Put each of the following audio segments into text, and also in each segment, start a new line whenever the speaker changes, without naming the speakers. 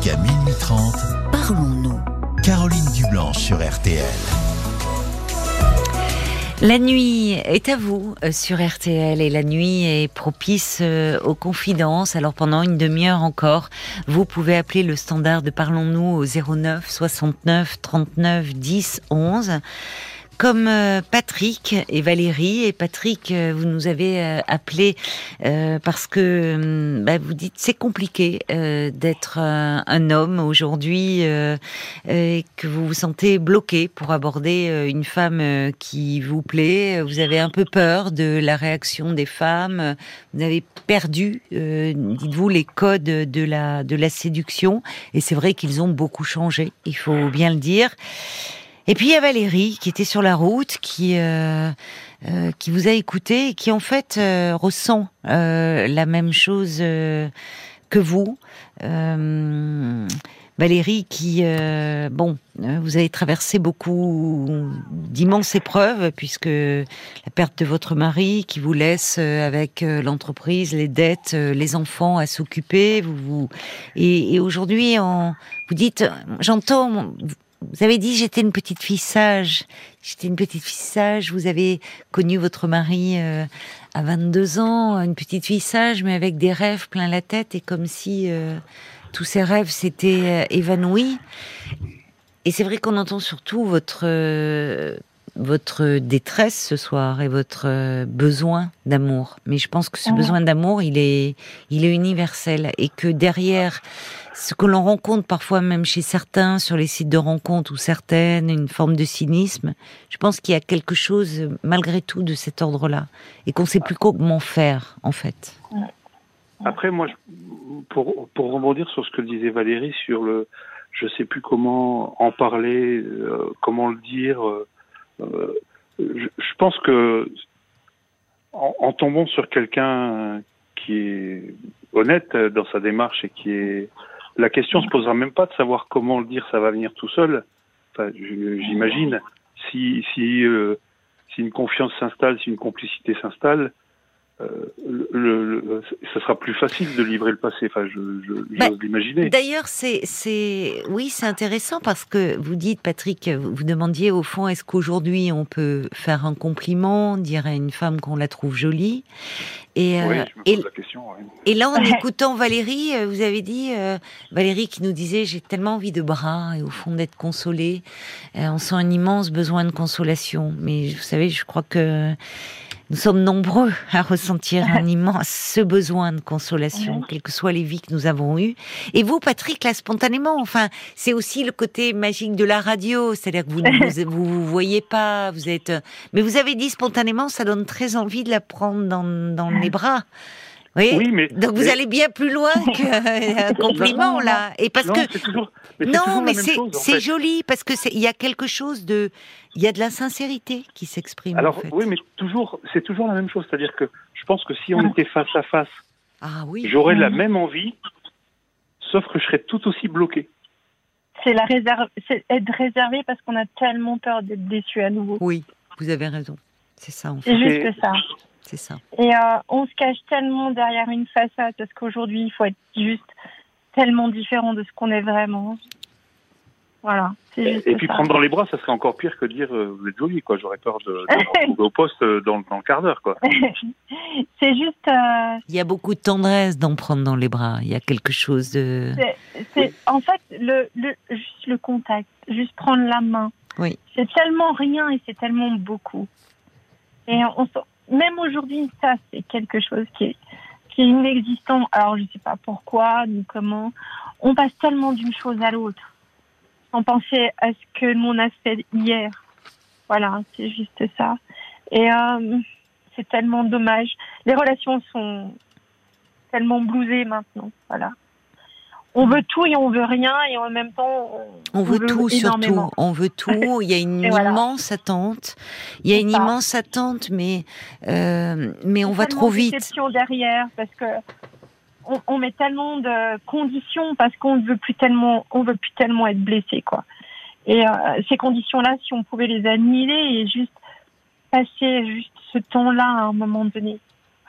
Jusqu'à minuit 30,
Parlons-nous.
Caroline Dublanche sur RTL.
La nuit est à vous euh, sur RTL et la nuit est propice euh, aux confidences. Alors pendant une demi-heure encore, vous pouvez appeler le standard de Parlons-nous au 09 69 39 10 11 comme euh, Patrick et Valérie. Et Patrick, euh, vous nous avez euh, appelé parce que hum, bah, vous dites c'est compliqué d'être un homme aujourd'hui et que vous vous sentez bloqué pour aborder une femme qui vous plaît. Vous avez un peu peur de la réaction des femmes. Vous avez perdu, dites-vous, les codes de la de la séduction. Et c'est vrai qu'ils ont beaucoup changé. Il faut bien le dire. Et puis il y a Valérie qui était sur la route, qui euh, euh, qui vous a écouté et qui en fait euh, ressent la même chose que vous. Valérie, qui, bon, vous avez traversé beaucoup d'immenses épreuves, puisque la perte de votre mari, qui vous laisse avec l'entreprise, les dettes, les enfants à s'occuper, vous, vous, et, et aujourd'hui, vous dites, j'entends, vous avez dit j'étais une petite fille sage. J'étais une petite fille sage. Vous avez connu votre mari euh, à 22 ans, une petite fille sage, mais avec des rêves plein la tête et comme si euh, tous ces rêves s'étaient euh, évanouis. Et c'est vrai qu'on entend surtout votre votre détresse ce soir et votre besoin d'amour. Mais je pense que ce besoin d'amour, il est, il est universel et que derrière ce que l'on rencontre parfois même chez certains sur les sites de rencontres ou certaines, une forme de cynisme, je pense qu'il y a quelque chose malgré tout de cet ordre-là et qu'on ne sait plus comment faire en fait.
Après, moi, pour, pour rebondir sur ce que disait Valérie sur le, je sais plus comment en parler, euh, comment le dire. Euh, euh, je, pense que en tombant sur quelqu'un qui est honnête dans sa démarche et qui est la question se posera même pas de savoir comment le dire, ça va venir tout seul. Enfin, j'imagine si si euh, si une confiance s'installe, si une complicité s'installe, euh, le, ça sera plus facile de livrer le passé. Enfin, je, je bah, l'imaginer.
D'ailleurs, c'est, c'est, oui, c'est intéressant parce que vous dites, Patrick, vous demandiez au fond, est-ce qu'aujourd'hui on peut faire un compliment, dire à une femme qu'on la trouve jolie,
et, oui, euh, je me pose la question,
et là, en écoutant Valérie, euh, vous avez dit, Valérie qui nous disait, j'ai tellement envie de bras et au fond d'être consolée. on sent un immense besoin de consolation. Mais vous savez, je crois que nous sommes nombreux à ressentir un immense ce besoin de consolation, quelles que soient les vies que nous avons eues. Et vous, Patrick, là, spontanément, enfin, c'est aussi le côté magique de la radio, c'est-à-dire que vous ne vous, vous, voyez pas, vous êtes, mais vous avez dit spontanément, ça donne très envie de la prendre dans, dans les bras. Oui, mais donc vous allez bien plus loin qu'un compliment là. Et parce que
toujours,
non, mais c'est joli parce que il y a quelque chose de, il y a de la sincérité qui s'exprime.
Alors oui, mais toujours, c'est toujours la même chose, c'est-à-dire que je pense que si on ah. était face à face,
ah, oui.
j'aurais la même envie, sauf que je serais tout aussi bloqué.
C'est la réserve, c'est être réservé parce qu'on a tellement peur d'être déçu à nouveau.
Oui, vous avez raison. C'est ça. En
fait. C'est juste ça.
C'est ça.
Et euh, on se cache tellement derrière une façade parce qu'aujourd'hui, il faut être juste tellement différent de ce qu'on est vraiment. Voilà.
Et, et, puis prendre dans les bras, ça serait encore pire que dire euh, vous êtes jolie, quoi. J'aurais peur de, de au poste euh, dans, dans, le quart d'heure, quoi.
c'est juste.
Il y a beaucoup de tendresse d'en prendre dans les bras. Il y a quelque chose de.
C'est en fait le, le, juste le contact, juste prendre la main.
Oui.
C'est tellement rien et c'est tellement beaucoup. Et on, même aujourd'hui, ça, c'est quelque chose qui est, qui est inexistant. Alors, je ne sais pas pourquoi ni comment. On passe tellement d'une chose à l'autre sans penser à ce que l'on a hier. Voilà, c'est juste ça. Et euh, c'est tellement dommage. Les relations sont tellement blousées maintenant. Voilà on veut tout et on veut rien et en même temps
on, veut, tout surtout on veut tout. Il y a une immense attente. Il y a une immense attente mais euh, mais on va trop vite.
derrière parce que on, met tellement de conditions parce qu'on ne veut plus tellement on veut plus tellement être blessé quoi. Et euh, ces conditions là si on pouvait les annihiler et juste passer juste ce temps là à un moment donné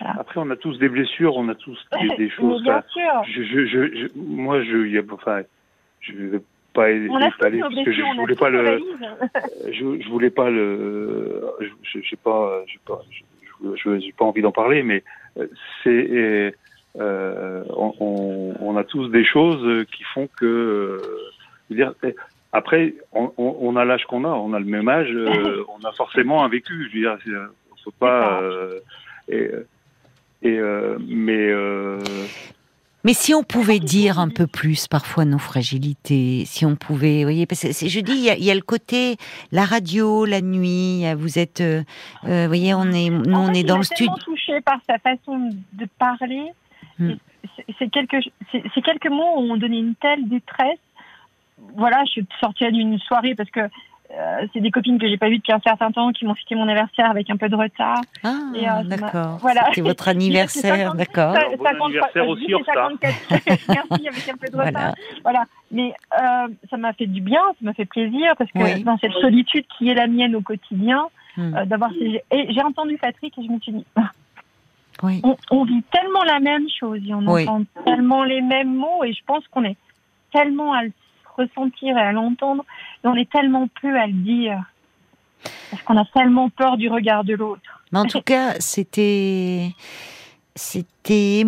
après, on a tous des blessures, on a tous des, choses.
bien sûr.
Je, je, je, moi, je, y a, enfin, je vais pas étaler parce que je, je voulais pas le, je, je, voulais pas le, je, je sais pas, je pas, je, j'ai pas envie d'en parler, mais c'est, euh, on, on, a tous des choses qui font que, euh, dire, après, on, on a l'âge qu'on a, on a le même âge, euh, on a forcément un vécu. Je veux dire, on faut pas. Euh, et, et mais
mais si on pouvait dire un peu plus parfois nos fragilités, si on pouvait, vous voyez, parce que je dis, il y, a, il y, a, le côté la radio, la nuit. Vous êtes, euh, vous voyez, on est, nous, on est dans le studio.
touché par sa façon de parler. Hmm. C'est quelques, c'est quelques mots où on donnait une telle détresse. Voilà, je suis sortie d'une soirée parce que euh, c'est des copines que j'ai pas vues depuis un certain temps qui m'ont fêté mon anniversaire avec un peu de retard.
Ah, euh, d'accord. Voilà. C'est votre anniversaire, d'accord.
Bon anniversaire aussi en retard.
Merci, avec un peu de retard. Voilà. Mais euh, ça m'a fait du bien, ça m'a fait plaisir parce que dans cette solitude qui est la mienne au quotidien, hmm. euh, d'avoir ces... et j'ai entendu Patrick et je me suis dit. Oui. On, on, vit tellement la même chose et on entend tellement les mêmes mots et je pense qu'on est tellement à le ressentir et à l'entendre, on est tellement peu à le dire. Parce qu'on a tellement peur du regard de l'autre.
Mais en tout cas, c'était c'était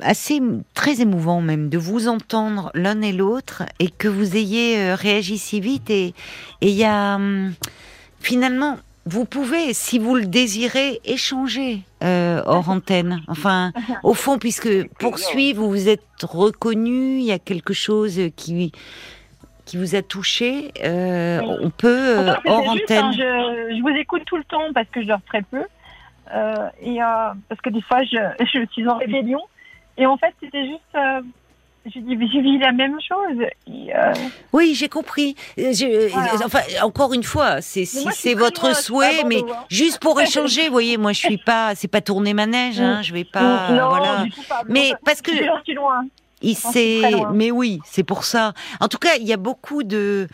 assez très émouvant même de vous entendre l'un et l'autre et que vous ayez euh, réagi si vite et il y a hum, finalement vous pouvez, si vous le désirez, échanger euh, hors antenne. Enfin, au fond, puisque poursuivre, vous vous êtes reconnu, il y a quelque chose qui qui vous a touché, euh, on peut euh, hors hein, antenne.
je, vous écoute tout le temps parce que je dors très peu euh, et parce que des fois je, je, suis en rébellion. Et en fait, c'était juste je dis, j'ai vu la même chose.
Oui, j'ai compris. Enfin, encore une fois, c'est si c'est votre souhait, mais hein. juste pour échanger, vous voyez, moi je suis pas, c'est pas tourner manège, hein, je vais pas,
non,
voilà.
Du tout pas.
Mais parce que.
Loin.
Il mais oui, c'est pour ça. En tout cas, il y a beaucoup de,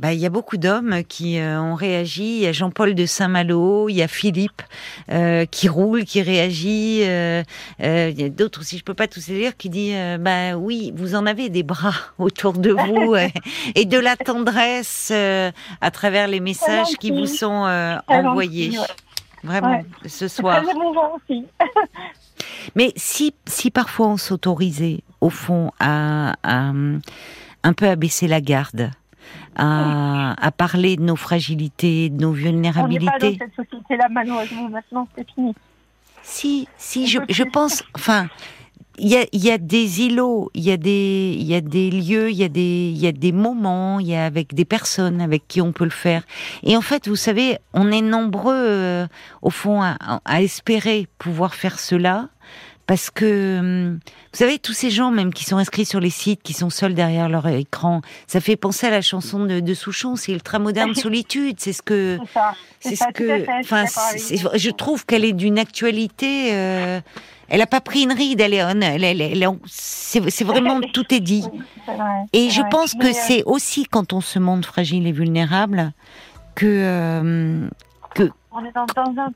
bah, il y a beaucoup d'hommes qui euh, ont réagi. Il y a Jean-Paul de Saint-Malo, il y a Philippe euh, qui roule, qui réagit. Euh, il y a d'autres aussi, je peux pas tous les lire, qui dit, bah oui, vous en avez des bras autour de vous et de la tendresse à travers les messages qui vous sont envoyés. Vraiment, ce soir.
Aussi.
Mais si, si parfois on s'autorisait, au fond, à, un peu abaisser la garde, à, à, parler de nos fragilités, de nos vulnérabilités. On
n'est pas dans cette société-là, malheureusement. Maintenant, c'est fini.
Si, si, je, je pense, enfin, il y a, y a, des îlots, il y a des, y a des lieux, il y a des, y a des moments, il y a avec des personnes avec qui on peut le faire. Et en fait, vous savez, on est nombreux, euh, au fond, à, à, espérer pouvoir faire cela parce que hum, vous savez tous ces gens même qui sont inscrits sur les sites, qui sont seuls derrière leur écran, ça fait penser à la chanson de, de Souchon, c'est ultra moderne solitude, c'est ce que
c'est ce que enfin
je trouve qu'elle est d'une actualité euh, elle a pas pris une ride, elle est, elle, elle, c'est vraiment tout est dit. Et je pense que euh, c'est aussi quand on se montre fragile et vulnérable que euh, que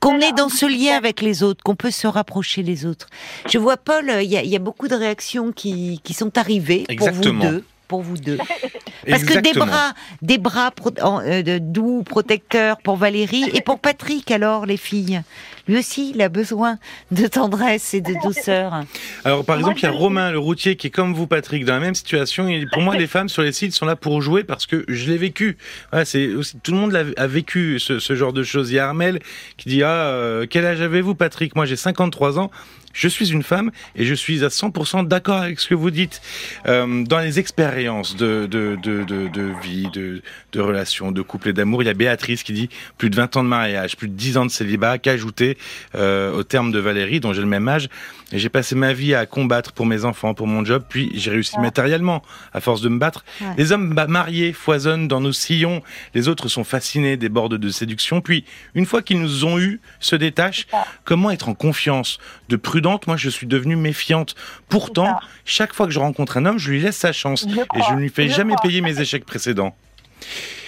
qu'on est dans ce lien avec les autres, qu'on peut se rapprocher des autres. Je vois Paul, il y, y, a beaucoup de réactions qui, qui sont arrivées pour vous deux pour vous deux. Parce que des bras, des bras euh, doux, protecteurs pour Valérie et pour Patrick alors les filles. Lui aussi, il a besoin de tendresse et de douceur.
Alors par exemple, il y a Romain, le routier, qui est comme vous, Patrick, dans la même situation. Et pour moi, les femmes sur les sites sont là pour jouer parce que je l'ai vécu. c'est aussi tout le monde a, vécu ce, genre de choses. Il y a Armel qui dit ah euh, quel âge avez-vous, Patrick? Moi, j'ai 53 ans je suis une femme et je suis à 100% d'accord avec ce que vous dites. Euh, dans les expériences de, de, de, de, de vie, de, de relations, de couple et d'amour, il y a Béatrice qui dit plus de 20 ans de mariage, plus de 10 ans de célibat, qu'ajouter euh, au terme de Valérie, dont j'ai le même âge. Et j'ai passé ma vie à combattre pour mes enfants, pour mon job, puis j'ai réussi matériellement, à force de me battre. Les hommes mariés foisonnent dans nos sillons, les autres sont fascinés, des bordes de séduction, puis une fois qu'ils nous ont eus, se détachent. Comment être en confiance De prudente, moi je suis devenue méfiante. Pourtant, chaque fois que je rencontre un homme, je lui laisse sa chance, et je ne lui fais jamais payer mes échecs précédents.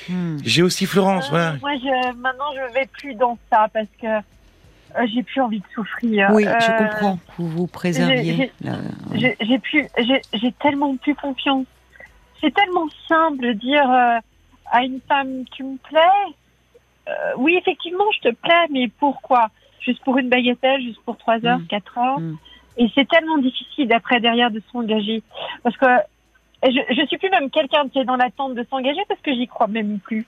Hmm. J'ai aussi Florence, euh, voilà.
Moi, je, maintenant, je vais plus dans ça parce que euh, j'ai plus envie de souffrir.
Oui, je euh, comprends. Vous vous préserviez.
J'ai plus, j'ai tellement plus confiance. c'est tellement simple de dire euh, à une femme tu me plais? Euh, oui, effectivement, je te plais, mais pourquoi? Juste pour une bagatelle, juste pour trois heures,
Mm.
quatre heures.
Mm.
Et c'est tellement difficile d'après derrière de s'engager. Parce que je, je suis plus même quelqu'un qui est dans l'attente de s'engager parce que j'y crois même plus.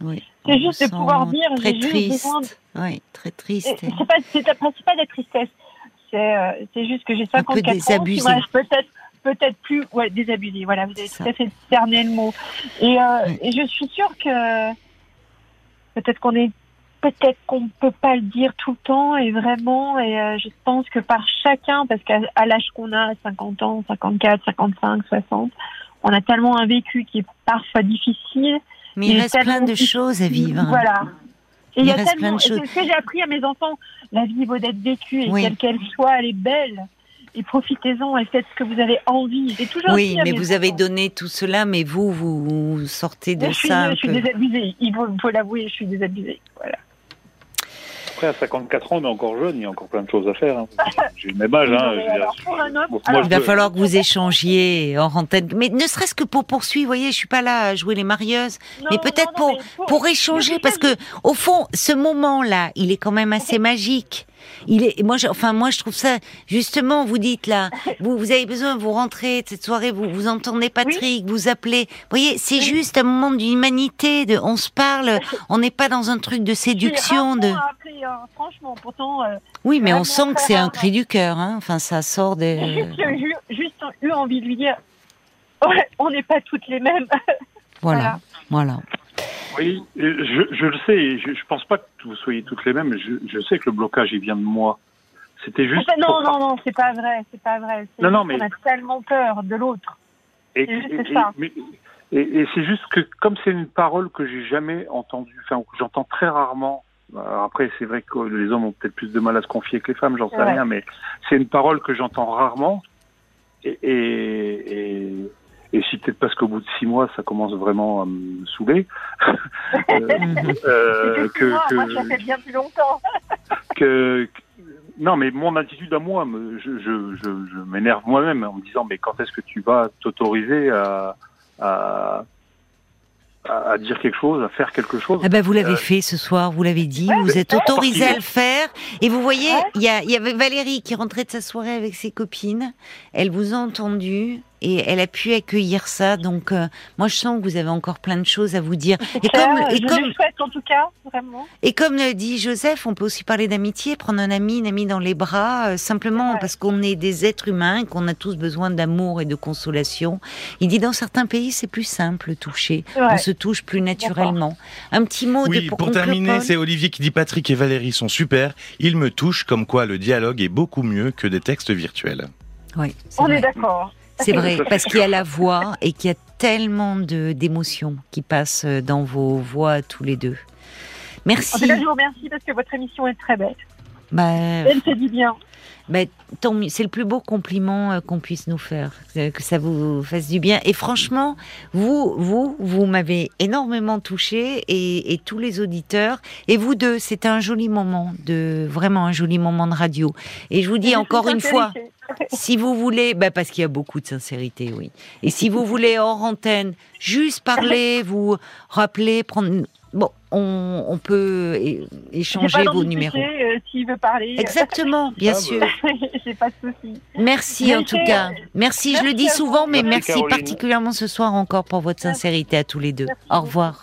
Oui.
C'est juste de pouvoir dire,
très
j'ai juste
triste.
besoin de-
Oui, très triste.
C'est pas, c'est la tristesse. C'est, euh, c'est juste que j'ai
Un peu
54 ans, qui peut-être, peut-être plus, ouais, désabusé. Voilà, vous avez
Ça.
tout à fait cerné le mot. Et, euh,
Oui.
et je suis sûre que peut-être qu'on est, peut-être qu'on peut pas le dire tout le temps et vraiment. Et euh, je pense que par chacun, parce qu'à l'âge qu'on a, 50 ans, 54, 55, 60, on a tellement un vécu qui est parfois difficile.
Mais
il
il
est
reste plein de choses à vivre.
Voilà. Et
Il
y a
reste plein
tellement,
de
et
choses.
c'est ce que j'ai appris à mes enfants. La vie vaut d'être vécue et
Oui.
quelle qu'elle soit, elle est belle. Et profitez-en et faites ce que vous avez envie. Toujours
Oui, mais vous avez donné tout cela, mais vous, vous, sortez de
Je
ça
je suis désabusée. Il faut, faut l'avouer, je suis désabusée. Voilà.
Après, à 54 ans, on est encore jeune, il y a encore plein de choses à faire. hein. J'ai le même âge. Hein,
alors, pour un alors,
Il va
peux-
falloir que vous échangiez hors antenne. Mais ne serait-ce que pour poursuivre, vous voyez, je suis pas là à jouer les marieuses, mais peut-être pour,
mais
pour échanger, parce que au fond, ce moment-là, il est quand même assez magique. Il est, moi, je, enfin, moi, je trouve ça, justement, vous dites là, vous, vous avez besoin, vous rentrez de cette soirée, vous, vous entendez Patrick, vous appelez. Vous voyez, c'est juste un moment d'humanité, de, on se parle, on n'est pas dans un truc de séduction, de.
appelée, hein, franchement, pourtant, euh,
Oui, mais on sent que c'est un cri du cœur, hein. Enfin, ça sort des.
juste, juste eu envie de lui dire, ouais, on n'est pas toutes les mêmes.
Voilà, voilà.
Oui, je, je le sais, je, je pense pas que vous soyez toutes les mêmes. Je, je sais que le blocage, il vient de moi. C'était juste.
Non,
pour-
non, non, c'est pas vrai, c'est pas vrai.
Non, non, mais-
qu'on a tellement peur de l'autre.
Et,
C'est juste
et- et- et c'est juste que comme c'est une parole que j'ai jamais entendue, enfin que j'entends très rarement. alors après, c'est vrai que les hommes ont peut-être plus de mal à se confier que les femmes, j'en sais
Ouais.
rien, mais c'est une parole que j'entends rarement. Et, et, si peut-être parce qu'au bout de six mois, ça commence vraiment à me saouler. euh, euh, que,
moi, ça fait bien plus longtemps.
que, non mais mon attitude à moi me, je, je, je, je m'énerve moi-même en me disant mais quand est-ce que tu vas t'autoriser à, à dire quelque chose, à faire quelque chose?
Ah ben vous l'avez
Euh,
fait ce soir, vous l'avez dit, vous êtes autorisé à le faire. Et vous voyez,
Ouais.
y, il y avait Valérie qui rentrait de sa soirée avec ses copines. Elle vous a entendu et elle a pu accueillir ça. Donc euh, moi je sens que vous avez encore plein de choses à vous dire. Et
clair,
comme, et
je
comme,
le souhaite en tout cas, vraiment.
et comme le dit Joseph, on peut aussi parler d'amitié, prendre un ami, une amie dans les bras, euh, simplement
Ouais.
parce qu'on est des êtres humains, et qu'on a tous besoin d'amour et de consolation. Il dit dans certains pays c'est plus simple toucher,
Ouais.
on se touche plus naturellement. Un petit mot
Oui,
de
pour,
conclure,
terminer, c'est Olivier qui dit Patrick et Valérie sont super. Ils me touchent comme quoi le dialogue est beaucoup mieux que des textes virtuels.
Oui,
On
vrai.
est d'accord.
C'est vrai, parce qu'il y a la voix et qu'il y a tellement d'émotions qui passent dans vos voix tous les deux.
En
Merci.
tout cas, je vous remercie parce que votre émission est très belle.
Bah,
Elle se dit bien.
bah. C'est le plus beau compliment euh, qu'on puisse nous faire, que que ça vous fasse du bien. Et franchement, vous, vous, vous m'avez énormément touché et, et tous les auditeurs. Et vous deux, c'était un joli moment de vraiment un joli moment de radio. Et je vous dis encore une fois. Si vous voulez, bah parce qu'il y a beaucoup de sincérité, oui. Et si vous voulez hors antenne, juste parler, vous rappeler, prendre. Bon, on, on peut échanger
pas
vos numéros.
euh, S'il veut parler.
Exactement, bien
Ah,
sûr.
J'ai pas de souci.
Merci en tout cas. Merci, je le dis souvent, mais
Merci,
particulièrement ce soir encore pour votre sincérité à tous les deux.
Merci
Au revoir.